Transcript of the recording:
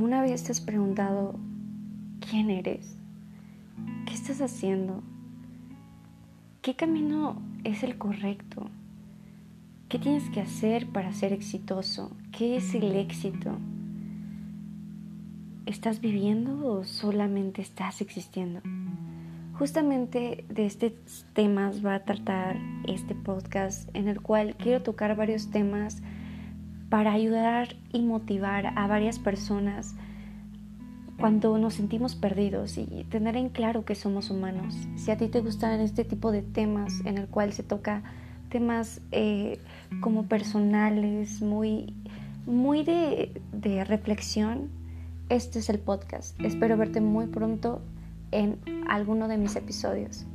¿Alguna vez te has preguntado quién eres? ¿Qué estás haciendo? ¿Qué camino es el correcto? ¿Qué tienes que hacer para ser exitoso? ¿Qué es el éxito? ¿Estás viviendo o solamente estás existiendo? Justamente de estos temas va a tratar este podcast en el cual quiero tocar varios temas para ayudar y motivar a varias personas cuando nos sentimos perdidos y tener en claro que somos humanos. Si a ti te gustan este tipo de temas en el cual se toca temas eh, como personales, muy, muy de, de reflexión, este es el podcast. Espero verte muy pronto en alguno de mis episodios.